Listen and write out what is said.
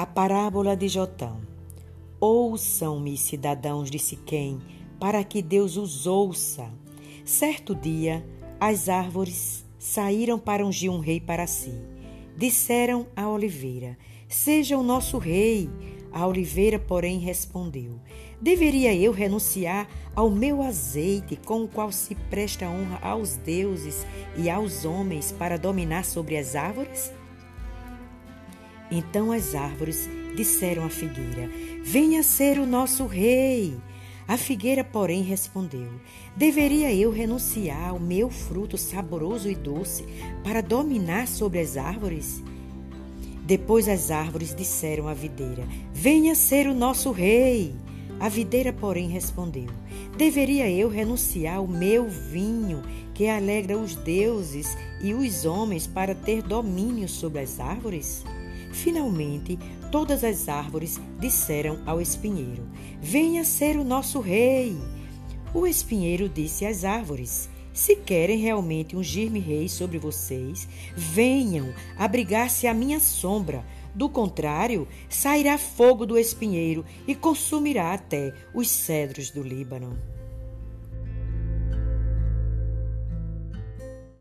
A parábola de Jotão. Ouçam-me, cidadãos de Siquém, para que Deus os ouça. Certo dia, as árvores saíram para ungir um rei para si. Disseram à oliveira: Seja o nosso rei. A oliveira, porém, respondeu: Deveria eu renunciar ao meu azeite, com o qual se presta honra aos deuses e aos homens, para dominar sobre as árvores? Então as árvores disseram à figueira: Venha ser o nosso rei. A figueira, porém, respondeu: Deveria eu renunciar ao meu fruto saboroso e doce para dominar sobre as árvores? Depois as árvores disseram à videira: Venha ser o nosso rei. A videira, porém, respondeu: Deveria eu renunciar ao meu vinho, que alegra os deuses e os homens, para ter domínio sobre as árvores? Finalmente, todas as árvores disseram ao espinheiro: Venha ser o nosso rei. O espinheiro disse às árvores: Se querem realmente ungir-me rei sobre vocês, venham abrigar-se à minha sombra. Do contrário, sairá fogo do espinheiro e consumirá até os cedros do Líbano.